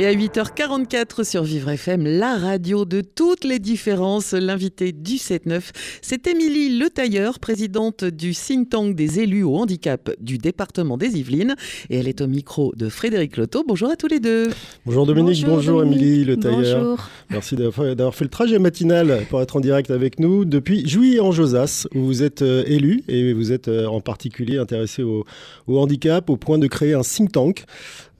Et à 8h44 sur Vivre FM, la radio de toutes les différences, l'invité du 7-9, c'est Émilie Le Tailleur, présidente du think tank des élus au handicap du département des Yvelines. Et elle est au micro de Frédéric Loto. Bonjour à tous les deux. Bonjour Dominique, bonjour, Dominique. Émilie Le Tailleur. Bonjour. Merci d'avoir d'avoir fait le trajet matinal pour être en direct avec nous depuis Jouy en Josas, où vous êtes euh, élu et vous êtes euh, en particulier intéressé au, au handicap, au point de créer un think tank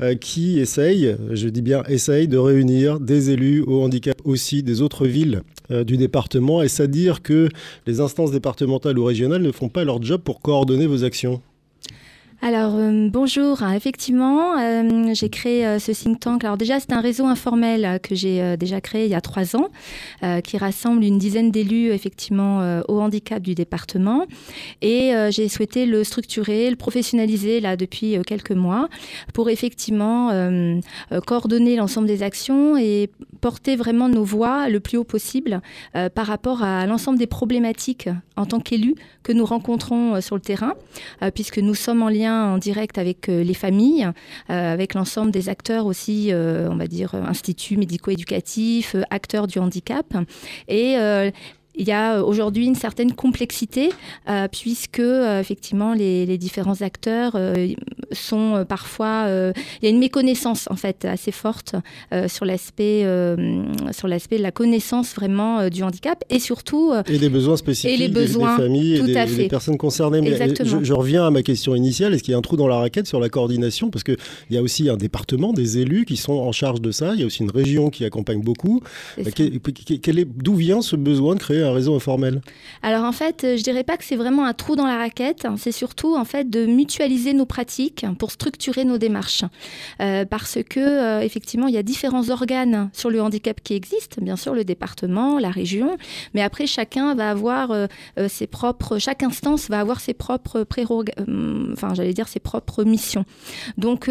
euh, qui essaye, je dis bien essaye, de réunir des élus au handicap aussi des autres villes euh, du département. Est-ce à dire que les instances départementales ou régionales ne font pas leur job pour coordonner vos actions? Alors euh, bonjour, Ah, effectivement, euh, j'ai créé euh, ce think tank. Alors déjà, c'est un réseau informel que j'ai déjà créé il y a trois ans, qui rassemble une dizaine d'élus effectivement au handicap du département. Et j'ai souhaité le structurer, le professionnaliser là depuis quelques mois, pour effectivement coordonner l'ensemble des actions et porter vraiment nos voix le plus haut possible par rapport à l'ensemble des problématiques en tant qu'élus que nous rencontrons sur le terrain, puisque nous sommes en lien en direct avec euh, les familles, euh, avec l'ensemble des acteurs aussi, euh, on va dire, instituts médico-éducatifs, acteurs du handicap. Et il y a euh, aujourd'hui une certaine complexité euh, puisque euh, effectivement les, les différents acteurs euh, sont parfois il y a une méconnaissance en fait assez forte sur l'aspect sur l'aspect de la connaissance vraiment du handicap et surtout Et des besoins spécifiques Et les des- des, besoins, familles et des, à des personnes concernées. Mais je, je reviens à ma question initiale. Est-ce qu'il y a un trou dans la raquette sur la coordination? Parce qu'il y a aussi un département, des élus qui sont en charge de ça. Il y a aussi une région qui accompagne beaucoup. quel est- D'où vient ce besoin de créer Alors en fait, euh, je dirais pas que c'est vraiment un trou dans la raquette, hein. c'est surtout en fait de mutualiser nos pratiques pour structurer nos démarches. Euh, parce que euh, effectivement, il y a différents organes sur le handicap qui existent, bien sûr le département, la région, mais après chacun va avoir ses propres, chaque instance va avoir ses propres prérogatives, enfin j'allais dire ses propres missions. Donc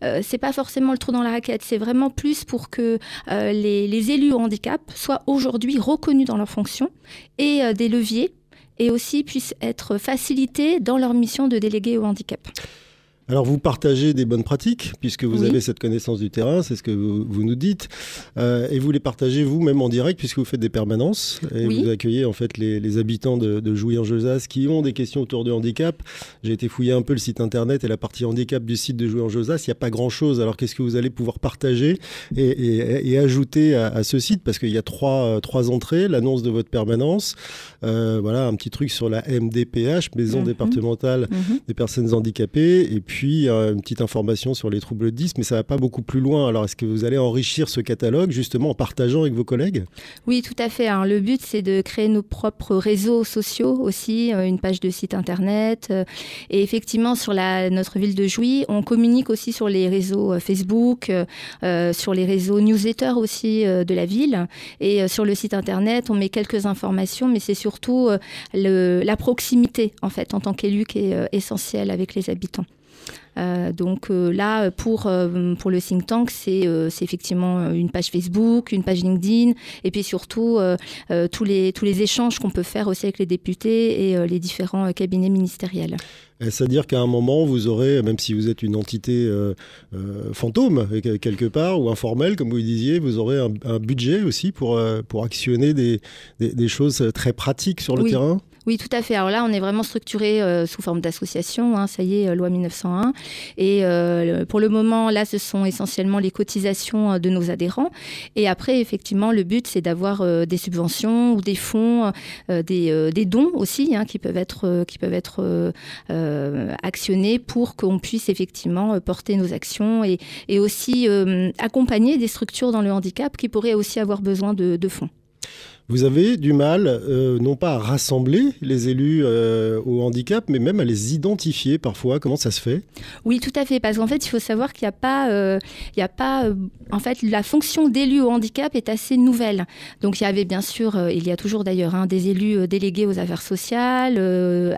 c'est pas forcément le trou dans la raquette, c'est vraiment plus pour que les, les élus au handicap soient aujourd'hui reconnus dans leurs et euh, des leviers et aussi puissent être facilités dans leur mission de délégué au handicap. Alors vous partagez des bonnes pratiques puisque vous Oui. avez cette connaissance du terrain, c'est ce que vous, vous nous dites, Euh, et vous les partagez vous-même en direct puisque vous faites des permanences et Oui. vous accueillez en fait les, les habitants de, de Jouy-en-Josas qui ont des questions autour du handicap. J'ai été fouiller un peu le site internet et la partie handicap du site de Jouy-en-Josas, il n'y a pas grand-chose. Alors qu'est-ce que vous allez pouvoir partager et, et- et ajouter à, à ce site? Parce qu'il y a trois, euh, trois entrées, l'annonce de votre permanence, euh, voilà un petit truc sur la MDPH, Maison Mhm. départementale des personnes handicapées et puis euh, une petite information sur les troubles 10 mais ça va pas beaucoup plus loin alors est-ce que vous allez enrichir ce catalogue justement en partageant avec vos collègues? Oui, tout à fait. Alors, le but, c'est de créer nos propres réseaux sociaux aussi, euh, une page de site internet. euh, et effectivement, sur notre ville de Jouy, on communique aussi sur les réseaux Facebook, sur les réseaux newsletters aussi de la ville. Et sur le site internet, on met quelques informations, mais c'est surtout la proximité, en fait, en tant qu'élu qui est essentielle avec les habitants. Euh, donc euh, là, pour, euh, pour le think tank, c'est effectivement une page Facebook, une page LinkedIn, et puis surtout tous, les, tous les échanges qu'on peut faire aussi avec les députés et les différents cabinets ministériels. est-ce à dire qu'à un moment vous aurez même si vous êtes une entité euh, euh, fantôme quelque part ou informelle comme vous le disiez vous aurez un, un budget aussi pour, euh, pour actionner des, des, des choses très pratiques sur le Oui. terrain? Oui, tout à fait. Alors là, on est vraiment structuré euh, sous forme d'association. hein, ça y est, euh, loi 1901. Et euh, pour le moment, là, ce sont essentiellement les cotisations de nos adhérents. Et après, effectivement, le but, c'est d'avoir des subventions ou des fonds, des, dons aussi, hein, qui peuvent être, actionnés pour qu'on puisse effectivement porter nos actions et, aussi accompagner des structures dans le handicap qui pourraient aussi avoir besoin de fonds. Vous avez du mal, euh, non pas à rassembler les élus euh, au handicap, mais même à les identifier parfois. Comment ça se fait? Oui, tout à fait. Parce qu'en fait, il faut savoir qu'il n'y a pas, euh, il y a pas, en fait, la fonction d'élu au handicap est assez nouvelle. Donc, il y avait bien sûr, il y a toujours d'ailleurs hein, des élus délégués aux affaires sociales,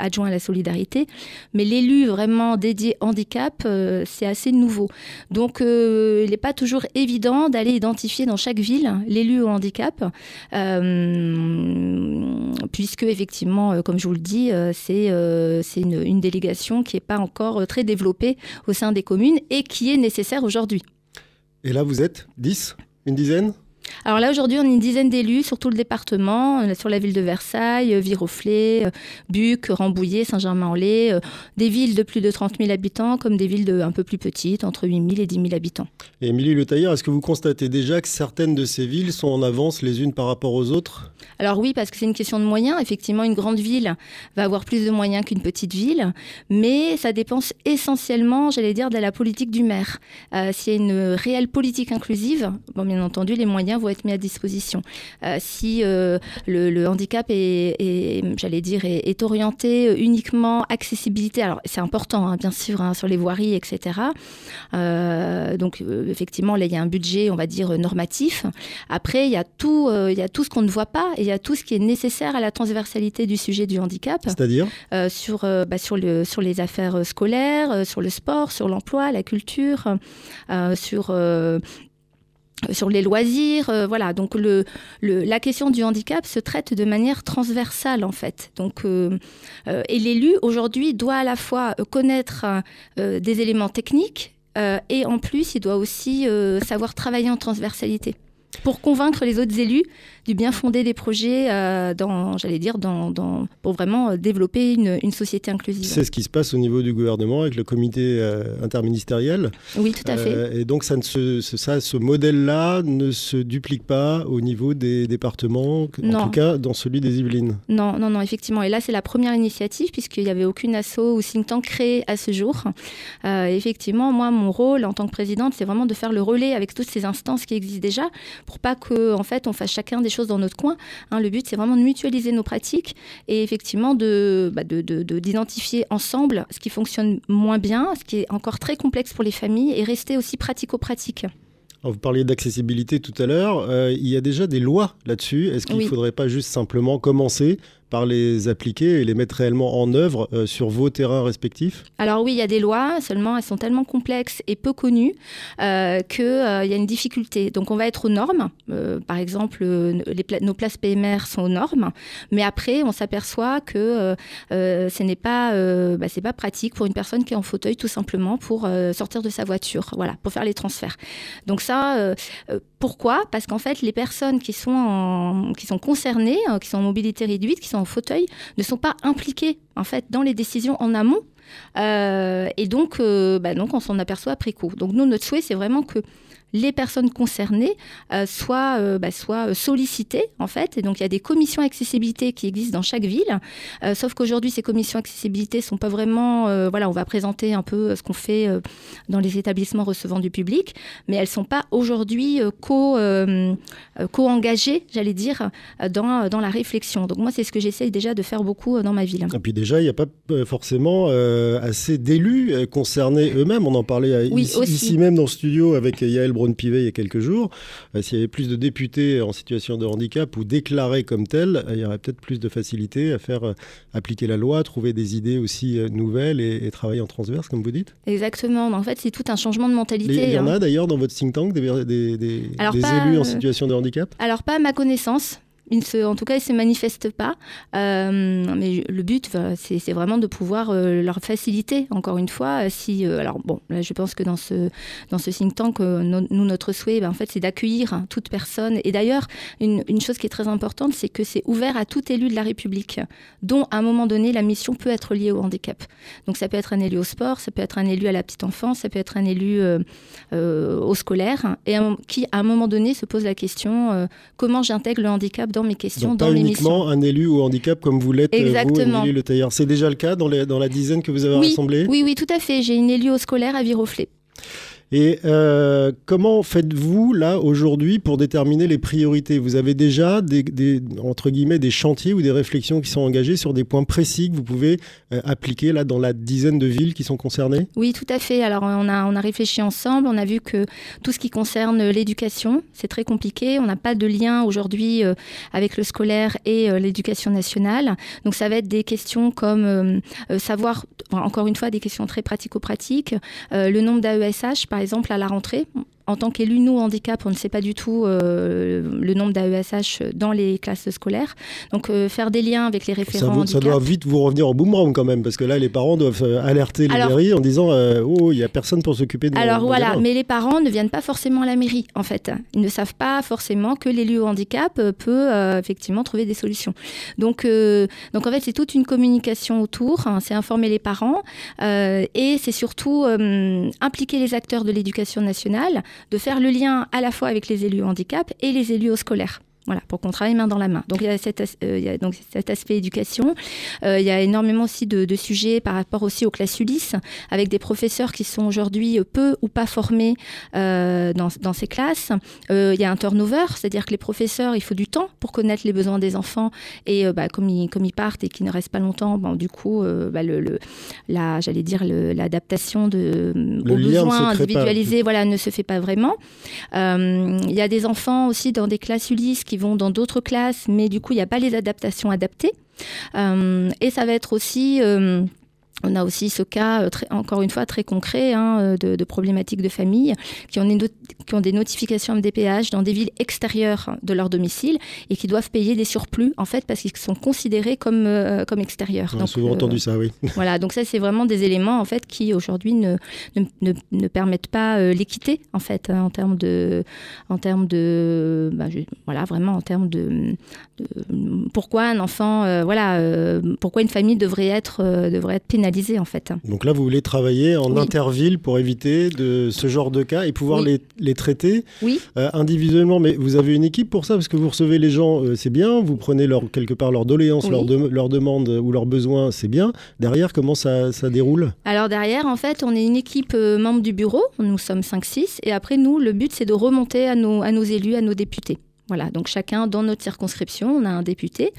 adjoints à la solidarité, mais l'élu vraiment dédié handicap, c'est assez nouveau. Donc, il n'est pas toujours évident d'aller identifier dans chaque ville l'élu au handicap, puisque effectivement, euh, comme je vous le dis, euh, c'est euh, une, une délégation qui n'est pas encore euh, très développée au sein des communes et qui est nécessaire aujourd'hui. Et là, vous êtes 10 Une dizaine? Alors là, aujourd'hui, on est une dizaine d'élus sur tout le département, euh, sur la ville de Versailles, euh, Viroflay, euh, Buc, Rambouillet, Saint-Germain-en-Laye, des villes de plus de 30 000 habitants comme des villes de, un peu plus petites, entre 8 000 et 10 000 habitants. Et Émilie Le Tailleur, est-ce que vous constatez déjà que certaines de ces villes sont en avance les unes par rapport aux autres? Alors oui, parce que c'est une question de moyens. Effectivement, une grande ville va avoir plus de moyens qu'une petite ville, mais ça dépend essentiellement, j'allais dire, de la politique du maire. Euh, S'il y a une réelle politique inclusive, bon, bien entendu, les moyens vont être mis à disposition. Euh, si euh, le, le handicap est, est, j'allais dire, est, est orienté uniquement accessibilité, alors c'est important, hein, bien sûr, hein, sur les voiries, etc. Euh, donc effectivement, là, il y a un budget, on va dire, normatif. Après, il y a tout, il y a tout ce qu'on ne voit pas et il y a tout ce qui est nécessaire à la transversalité du sujet du handicap C'est-à-dire? Sur, bah, sur, le, sur les affaires scolaires, sur le sport, sur l'emploi, la culture, sur, sur les loisirs. euh, voilà, donc la question du handicap se traite de manière transversale en fait. Donc, euh, euh, et l'élu aujourd'hui doit à la fois euh, connaître euh, des éléments techniques euh, et en plus il doit aussi euh, savoir travailler en transversalité pour convaincre les autres élus du bien fondé des projets euh, dans, j'allais dire, dans, dans- pour vraiment euh, développer une, une société inclusive. C'est ce qui se passe au niveau du gouvernement avec le comité euh, interministériel. Oui, tout à fait. Et donc, ça ne se, ce- ça, ce modèle-là ne se duplique pas au niveau des départements, en Non. tout cas dans celui des Yvelines. Non, non, non, effectivement. Et là, c'est la première initiative puisqu'il n'y avait aucune asso ou think tank créé à ce jour. Effectivement, moi, mon rôle en tant que présidente, c'est vraiment de faire le relais avec toutes ces instances qui existent déjà pour pas que, en fait, on fasse chacun des choses dans notre coin. Hein, le but, c'est vraiment de mutualiser nos pratiques et effectivement de, bah, de, de- de- d'identifier ensemble ce qui fonctionne moins bien, ce qui est encore très complexe pour les familles et rester aussi pratico-pratique. Alors, vous parliez d'accessibilité tout à l'heure. Euh, il y a déjà des lois là-dessus. Est-ce qu'il ne Oui. faudrait pas juste simplement commencer par les appliquer et les mettre réellement en œuvre euh, sur vos terrains respectifs Alors oui, il y a des lois, seulement elles sont tellement complexes et peu connues euh, qu'il y a une difficulté. Donc on va être aux normes. Euh, par exemple, euh, nos places PMR sont aux normes, mais après on s'aperçoit que euh, euh, ce n'est pas, euh, bah, pas pratique pour une personne qui est en fauteuil tout simplement pour euh, sortir de sa voiture, voilà, pour faire les transferts. Donc ça, euh, euh, pourquoi? Parce qu'en fait, les personnes qui sont, qui sont concernées, euh, qui sont en mobilité réduite, qui sont en fauteuil, ne sont pas impliquées en fait dans les décisions en amont. Euh, et donc, euh, bah, donc, on s'en aperçoit après coup. Donc, nous, notre souhait, c'est vraiment que les personnes concernées euh, soient, euh, bah, soient sollicitées, en fait. Et donc, il y a des commissions accessibilité qui existent dans chaque ville. Euh, sauf qu'aujourd'hui, ces commissions accessibilité sont pas vraiment... euh, voilà, on va présenter un peu ce qu'on fait euh, dans les établissements recevant du public, mais elles sont pas aujourd'hui euh, co, euh, euh, co-engagées, j'allais dire, euh, dans, dans la réflexion. Donc, moi, c'est ce que j'essaye déjà de faire beaucoup euh, dans ma ville. Et puis déjà, il n'y a pas euh, forcément euh, assez d'élus euh, concernés eux-mêmes. On en parlait euh, Oui, ici, ici même dans le studio avec Yael Braun-Pivet il y a quelques jours. Euh, S'il y avait plus de députés en situation de handicap ou déclarés comme tels, euh, il y aurait peut-être plus de facilité à faire euh, appliquer la loi, trouver des idées aussi nouvelles et, et travailler en transverse, comme vous dites. Exactement. En fait, c'est tout un changement de mentalité. Il y en hein. a d'ailleurs dans votre think tank des, des- des- Alors, des pas, élus en situation de handicap? Alors, pas à ma connaissance. En tout cas, ils ne se manifestent pas. Euh, mais le but, c'est vraiment de pouvoir euh, leur faciliter, encore une fois. euh, alors, bon, là, je pense que dans ce, dans ce think tank, no- nous, notre souhait, ben, en fait, c'est d'accueillir hein, toute personne. Et d'ailleurs, une, chose qui est très importante, c'est que c'est ouvert à tout élu de la République, dont, à un moment donné, la mission peut être liée au handicap. Donc, ça peut être un élu au sport, ça peut être un élu à la petite enfance, ça peut être un élu au scolaire, et qui, à un moment donné, se pose la question comment j'intègre le handicap dans mes questions, Donc dans pas mes uniquement missions. un élu au handicap comme vous l'êtes, euh, vous, Exactement. Le Tailleur. C'est déjà le cas dans, les- dans la dizaine que vous avez Oui, rassemblée oui, oui, tout à fait. J'ai une élue au scolaire à Viroflay. Et euh, comment faites-vous là aujourd'hui pour déterminer les priorités? Vous avez déjà des, entre guillemets des chantiers ou des réflexions qui sont engagées sur des points précis que vous pouvez euh, appliquer là dans la dizaine de villes qui sont concernées? Oui, tout à fait. Alors on a, on a réfléchi ensemble, on a vu que tout ce qui concerne l'éducation, c'est très compliqué. On n'a pas de lien aujourd'hui euh, avec le scolaire et l'éducation nationale. Donc ça va être des questions comme savoir, encore une fois, des questions très pratico-pratiques. Le nombre d'AESH, par exemple, à la rentrée. En tant qu'élu, nous, handicap, on ne sait pas du tout euh, le nombre d'AESH dans les classes scolaires. Donc, euh, faire des liens avec les ça, référents ça doit vite vous revenir au boomerang quand même, parce que là, les parents doivent euh, alerter les Alors- mairies en disant euh, Oh, il n'y a personne pour s'occuper de Alors voilà, gamin. mais les parents ne viennent pas forcément à la mairie, en fait. Ils ne savent pas forcément que l'élu au handicap peut effectivement trouver des solutions. Donc, donc en fait, c'est toute une communication autour, hein, c'est informer les parents et c'est surtout impliquer les acteurs de l'éducation nationale, de faire le lien à la fois avec les élus handicap et les élus au scolaire. Voilà, pour qu'on travaille main dans la main. Donc il y a cet, euh, il y a donc cet aspect éducation. Euh, il y a énormément aussi de, de sujets par rapport aussi aux classes Ulysse, avec des professeurs qui sont aujourd'hui peu ou pas formés euh, dans, dans ces classes. Il y a un turnover, c'est-à-dire que les professeurs, il faut du temps pour connaître les besoins des enfants. Et bah, comme, ils, comme ils partent et qu'ils ne restent pas longtemps, bon, du coup, bah, le, le- la, j'allais dire l'adaptation de, Le aux besoins individualisés voilà, ne se fait pas vraiment. Il y a des enfants aussi dans des classes Ulysse qui vont dans d'autres classes, mais du coup, il n'y a pas les adaptations adaptées. Euh, et ça va être aussi... on a aussi ce cas, euh, très- encore une fois, très concret hein, euh, de, de problématiques de famille qui ont, des qui ont des notifications MDPH dans des villes extérieures de leur domicile et qui doivent payer des surplus, en fait, parce qu'ils sont considérés comme, euh, comme extérieurs. On a Donc, souvent euh, entendu ça, oui. voilà, donc ça, c'est vraiment des éléments, en fait, qui aujourd'hui ne, ne, ne- ne permettent pas euh, l'équité, en fait, hein, en termes de. En termes de bah, je- voilà, vraiment, en termes de. de- pourquoi un enfant. voilà, pourquoi une famille devrait être, devrait être pénalisée, en fait. Donc là, vous voulez travailler en Oui. interville pour éviter de ce genre de cas et pouvoir Oui. les, les traiter Oui. euh, individuellement. Mais vous avez une équipe pour ça parce que vous recevez les gens, euh, c'est bien. Vous prenez leur, quelque part leurs doléances, leurs de- leurs demandes ou leurs besoins, c'est bien. Derrière, comment ça, ça déroule? Alors derrière, en fait, on est une équipe euh, membre du bureau, nous sommes 5-6, et après, nous, le but, c'est de remonter à nos, à nos élus, à nos députés. Voilà, donc chacun dans notre circonscription, on a un député.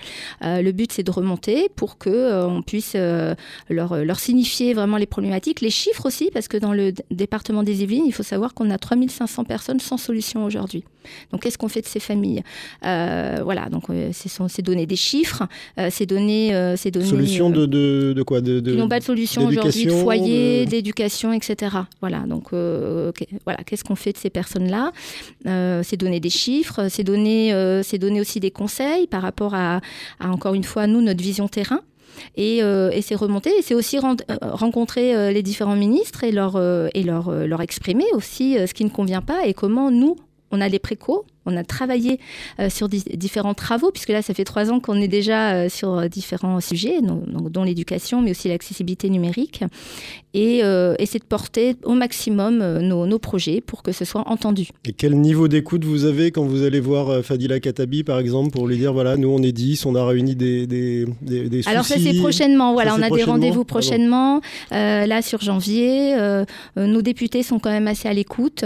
Euh, le but, c'est de remonter pour que euh, puisse euh, leur, leur signifier vraiment les problématiques, les chiffres aussi, parce que dans le département des Yvelines, il faut savoir qu'on a 3500 personnes sans solution aujourd'hui. Donc, qu'est-ce qu'on fait de ces familles? Euh, Voilà, donc euh, c'est donner des chiffres, euh, c'est donner, c'est donner Solution de, de, de quoi? De, de- qui n'ont pas de solution aujourd'hui de foyer, d'éducation, etc. Voilà, donc voilà, qu'est-ce qu'on fait de ces personnes-là? C'est donner des chiffres, c'est donner, c'est donner aussi des conseils par rapport à, à, encore une fois, nous, notre vision terrain. Et, euh, et c'est remonter, et c'est aussi ren- euh, rencontrer euh, les différents ministres et leur, et leur, leur exprimer aussi ce qui ne convient pas et comment nous, on a les précaux, on a travaillé euh, sur di- différents travaux, puisque là, ça fait trois ans qu'on est déjà euh, sur euh, différents sujets, donc, donc, dont l'éducation, mais aussi l'accessibilité numérique. Et, euh, c'est de porter au maximum nos, nos projets pour que ce soit entendu. Et quel niveau d'écoute vous avez quand vous allez voir Fadila Katabi, par exemple, pour lui dire voilà, nous on est 10, on a réuni des, des, des, des Alors ça c'est prochainement, voilà, Ça, on a des rendez-vous Ah prochainement, là sur janvier. nos députés sont quand même assez à l'écoute,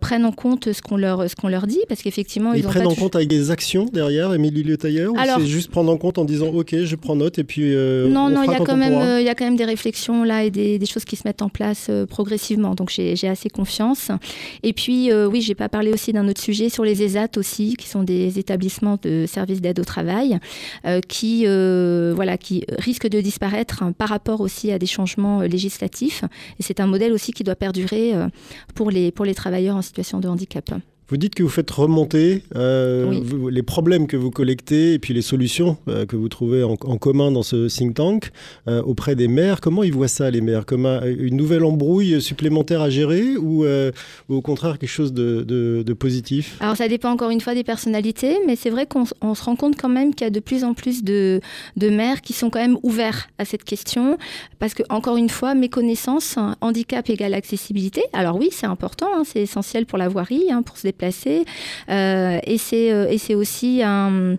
prennent en compte ce qu'on leur, ce qu'on leur dit, parce qu'effectivement Ils, ils, ont prennent pas en compte avec des actions derrière, Émilie Le Tailleur ou Alors- c'est juste prendre en compte en disant ok, je prends note et puis euh, Non, on non, il y, a quand même, euh, il y a quand même des réflexions là et des, des choses qui se mettent en place euh, progressivement. Donc j'ai j'ai assez confiance. Et puis, euh, oui, j'ai pas parlé aussi d'un autre sujet sur les ESAT aussi, qui sont des établissements de services d'aide au travail, euh, qui, euh, voilà, qui risquent de disparaître hein, par rapport aussi à des changements législatifs. Et c'est un modèle aussi qui doit perdurer pour, les, pour les travailleurs en situation de handicap. Vous dites que vous faites remonter euh, Oui. vous- les problèmes que vous collectez et puis les solutions euh, que vous trouvez en, en commun dans ce think tank euh, auprès des maires. Comment ils voient ça, les maires? Comme un- une nouvelle embrouille supplémentaire à gérer ou, ou au contraire quelque chose de, de- de positif? Alors ça dépend encore une fois des personnalités, mais c'est vrai qu'on se rend compte quand même qu'il y a de plus en plus de, de maires qui sont quand même ouverts à cette question, parce que encore une fois, mes connaissances, hein, handicap égale accessibilité. Alors oui, c'est important, hein, c'est essentiel pour la voirie, hein, pour se déplacer déplacer. et c'est aussi un,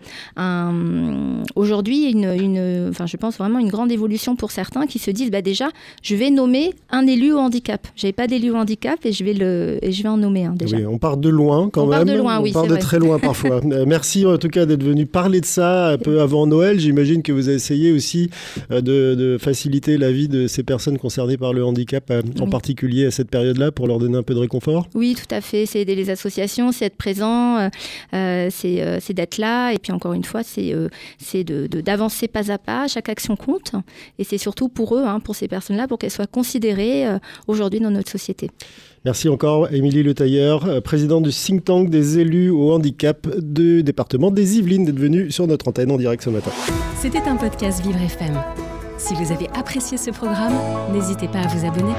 aujourd'hui une, une, enfin, je pense vraiment une grande évolution pour certains qui se disent bah, déjà, je vais nommer un élu au handicap. J'avais pas d'élu au handicap et je vais, le, et je vais en nommer un déjà. Oui, on part de loin quand on même. Part de loin, oui, on part de très loin parfois. Merci en tout cas d'être venu parler de ça un peu avant Noël. J'imagine que vous avez essayé aussi de, de, faciliter la vie de ces personnes concernées par le handicap, en particulier à cette période-là, pour leur donner un peu de réconfort. Oui, tout à fait. C'est aider les associations, c'est être présent, euh, c'est d'être là. Et puis encore une fois, c'est d'avancer pas à pas. Chaque action compte. Et c'est surtout pour eux, hein, pour ces personnes-là, pour qu'elles soient considérées euh, aujourd'hui dans notre société. Merci encore, Émilie Le Tailleur, euh, présidente du think tank des élus au handicap du département des Yvelines, d'être venue sur notre antenne en direct ce matin. C'était un podcast Vivre FM. Si vous avez apprécié ce programme, n'hésitez pas à vous abonner.